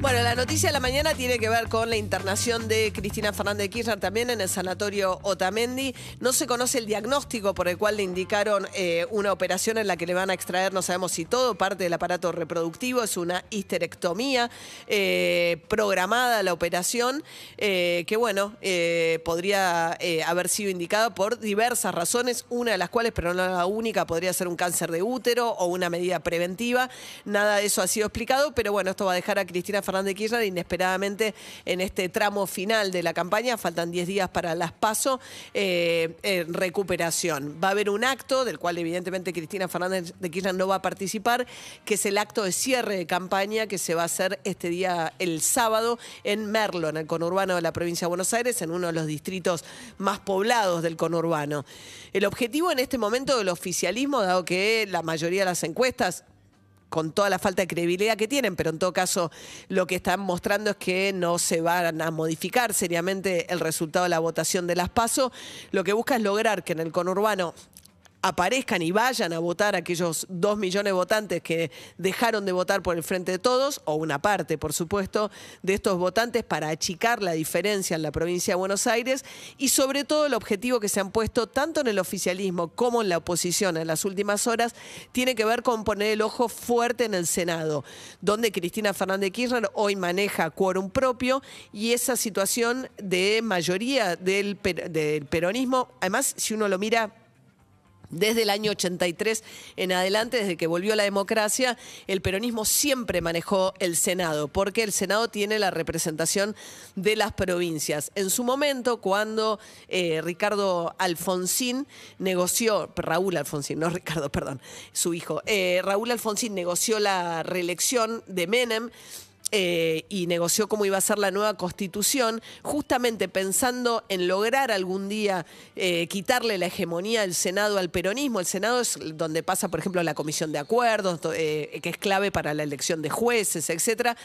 Bueno, la noticia de la mañana tiene que ver con la internación de Cristina Fernández de Kirchner también en el sanatorio Otamendi. No se conoce el diagnóstico por el cual le indicaron eh, una operación en la que le van a extraer, no sabemos si todo, parte del aparato reproductivo, es una histerectomía eh, programada la operación, eh, que bueno, podría haber sido indicada por diversas razones, una de las cuales, pero no la única, podría ser un cáncer de útero o una medida preventiva. Nada de eso ha sido explicado, pero bueno, esto va a dejar a Cristina Fernández de Kirchner inesperadamente en este tramo final de la campaña, faltan 10 días para las PASO, eh, en recuperación. Va a haber un acto del cual evidentemente Cristina Fernández de Kirchner no va a participar, que es el acto de cierre de campaña que se va a hacer este día, el sábado, en Merlo, en el conurbano de la provincia de Buenos Aires, en uno de los distritos más poblados del conurbano. El objetivo en este momento del oficialismo, dado que la mayoría de las encuestas con toda la falta de credibilidad que tienen, pero en todo caso lo que están mostrando es que no se van a modificar seriamente el resultado de la votación de las PASO. Lo que busca es lograr que en el conurbano aparezcan y vayan a votar aquellos dos millones de votantes que dejaron de votar por el Frente de Todos, o una parte, por supuesto, de estos votantes para achicar la diferencia en la provincia de Buenos Aires y sobre todo el objetivo que se han puesto tanto en el oficialismo como en la oposición en las últimas horas tiene que ver con poner el ojo fuerte en el Senado, donde Cristina Fernández de Kirchner hoy maneja quórum propio y esa situación de mayoría del, del peronismo, además si uno lo mira desde el año 83 en adelante, desde que volvió la democracia, el peronismo siempre manejó el Senado, porque el Senado tiene la representación de las provincias. En su momento, cuando eh, Ricardo Alfonsín negoció, Raúl Alfonsín, no Ricardo, perdón, su hijo, eh, Raúl Alfonsín negoció la reelección de Menem, eh, y negoció cómo iba a ser la nueva constitución, justamente pensando en lograr algún día eh, quitarle la hegemonía del Senado al peronismo. El Senado es donde pasa, por ejemplo, la comisión de acuerdos, eh, que es clave para la elección de jueces, etcétera.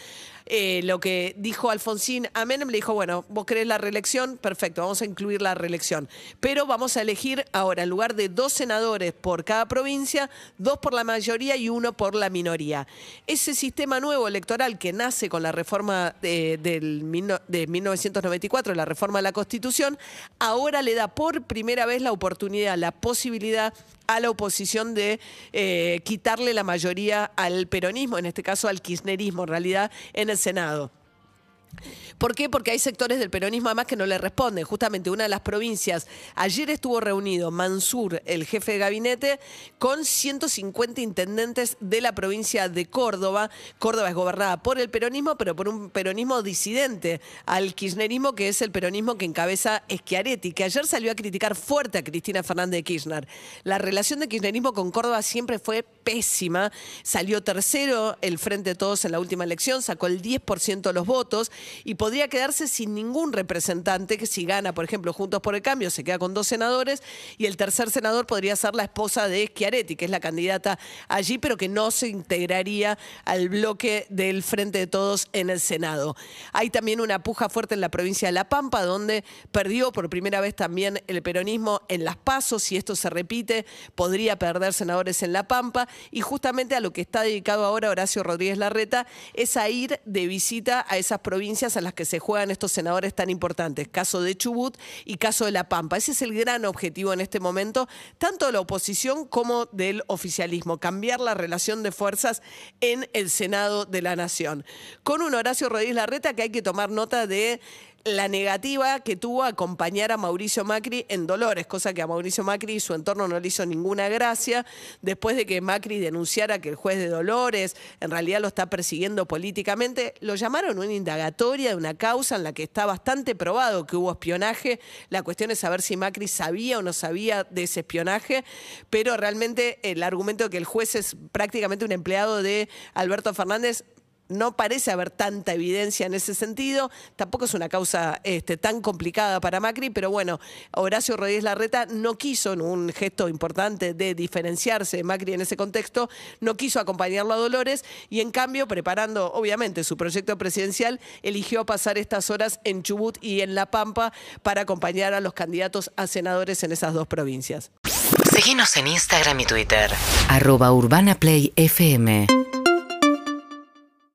Lo que dijo Alfonsín a Menem, le dijo, bueno, vos querés la reelección, perfecto, vamos a incluir la reelección. Pero vamos a elegir ahora, en lugar de dos senadores por cada provincia, dos por la mayoría y uno por la minoría. Ese sistema nuevo electoral que nace con la reforma de, del de 1994, la reforma de la Constitución, ahora le da por primera vez la oportunidad, la posibilidad a la oposición de eh, quitarle la mayoría al peronismo, en este caso al kirchnerismo en realidad, en el Senado. ¿Por qué? Porque hay sectores del peronismo además que no le responden. Justamente una de las provincias, ayer estuvo reunido Mansur, el jefe de gabinete, con 150 intendentes de la provincia de Córdoba. Córdoba es gobernada por el peronismo, pero por un peronismo disidente al kirchnerismo, que es el peronismo que encabeza Schiaretti, que ayer salió a criticar fuerte a Cristina Fernández de Kirchner. La relación de kirchnerismo con Córdoba siempre fue pésima. Salió tercero el Frente de Todos en la última elección, sacó el 10% de los votos y podría quedarse sin ningún representante que si gana, por ejemplo, Juntos por el Cambio, se queda con dos senadores y el tercer senador podría ser la esposa de Schiaretti, que es la candidata allí, pero que no se integraría al bloque del Frente de Todos en el Senado. Hay también una puja fuerte en la provincia de La Pampa, donde perdió por primera vez también el peronismo en las pasos. Si esto se repite, podría perder senadores en La Pampa. Y justamente a lo que está dedicado ahora Horacio Rodríguez Larreta es a ir de visita a esas provincias a las que se juegan estos senadores tan importantes. Caso de Chubut y caso de La Pampa. Ese es el gran objetivo en este momento, tanto de la oposición como del oficialismo. Cambiar la relación de fuerzas en el Senado de la Nación. Con un Horacio Rodríguez Larreta que hay que tomar nota de la negativa que tuvo a acompañar a Mauricio Macri en Dolores, cosa que a Mauricio Macri y su entorno no le hizo ninguna gracia, después de que Macri denunciara que el juez de Dolores en realidad lo está persiguiendo políticamente, lo llamaron una indagatoria de una causa en la que está bastante probado que hubo espionaje, la cuestión es saber si Macri sabía o no sabía de ese espionaje, pero realmente el argumento de que el juez es prácticamente un empleado de Alberto Fernández no parece haber tanta evidencia en ese sentido. Tampoco es una causa este, tan complicada para Macri, pero bueno, Horacio Rodríguez Larreta no quiso, en un gesto importante de diferenciarse de Macri en ese contexto, no quiso acompañarlo a Dolores y en cambio, preparando obviamente su proyecto presidencial, eligió pasar estas horas en Chubut y en La Pampa para acompañar a los candidatos a senadores en esas dos provincias. Seguinos en Instagram y Twitter. arroba urbanaplayfm